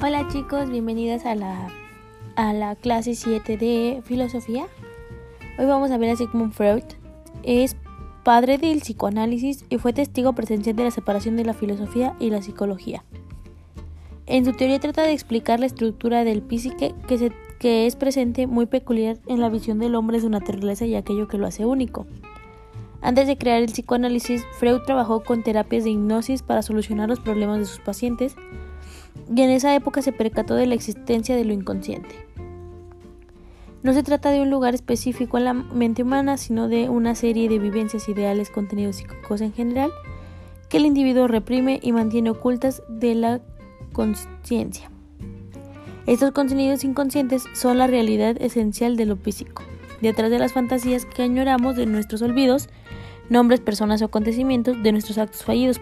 Hola chicos, bienvenidos a la, a la clase 7 de filosofía. Hoy vamos a ver a Sigmund Freud. Es padre del psicoanálisis y fue testigo presencial de la separación de la filosofía y la psicología. En su teoría trata de explicar la estructura del psique que, se, que es presente muy peculiar en la visión del hombre su naturaleza y aquello que lo hace único. Antes de crear el psicoanálisis, Freud trabajó con terapias de hipnosis para solucionar los problemas de sus pacientes y en esa época se percató de la existencia de lo inconsciente. No se trata de un lugar específico en la mente humana, sino de una serie de vivencias ideales, contenidos psíquicos en general, que el individuo reprime y mantiene ocultas de la conciencia. Estos contenidos inconscientes son la realidad esencial de lo físico. Detrás de las fantasías que añoramos de nuestros olvidos, nombres, personas o acontecimientos de nuestros actos fallidos,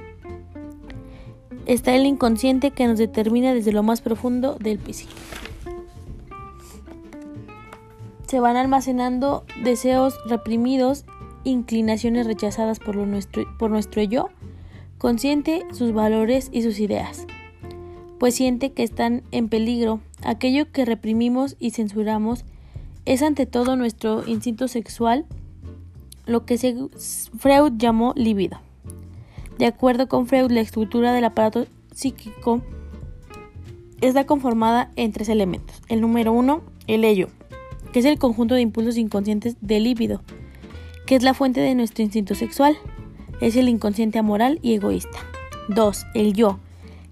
está el inconsciente que nos determina desde lo más profundo del psique. Se van almacenando deseos reprimidos, inclinaciones rechazadas por, por nuestro yo, consciente sus valores y sus ideas, pues siente que están en peligro. Aquello que reprimimos y censuramos es ante todo nuestro instinto sexual, lo que Freud llamó libido. De acuerdo con Freud, la estructura del aparato psíquico está conformada en tres elementos. El número uno, el ello, que es el conjunto de impulsos inconscientes del líbido, que es la fuente de nuestro instinto sexual. Es el inconsciente amoral y egoísta. Dos, El yo,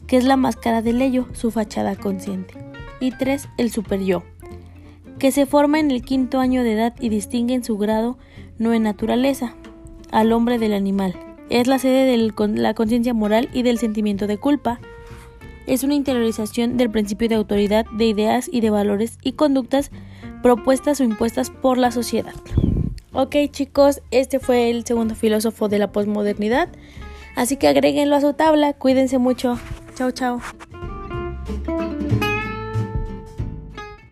que es la máscara del ello, su fachada consciente. Y tres, El superyo, que se forma en el quinto año de edad y distingue en su grado, no en naturaleza, al hombre del animal, es la sede de la conciencia moral y del sentimiento de culpa. Es una interiorización del principio de autoridad de ideas y de valores y conductas propuestas o impuestas por la sociedad. Ok chicos, este fue el segundo filósofo de la posmodernidad, así que agréguenlo a su tabla, cuídense mucho. Chao, chao.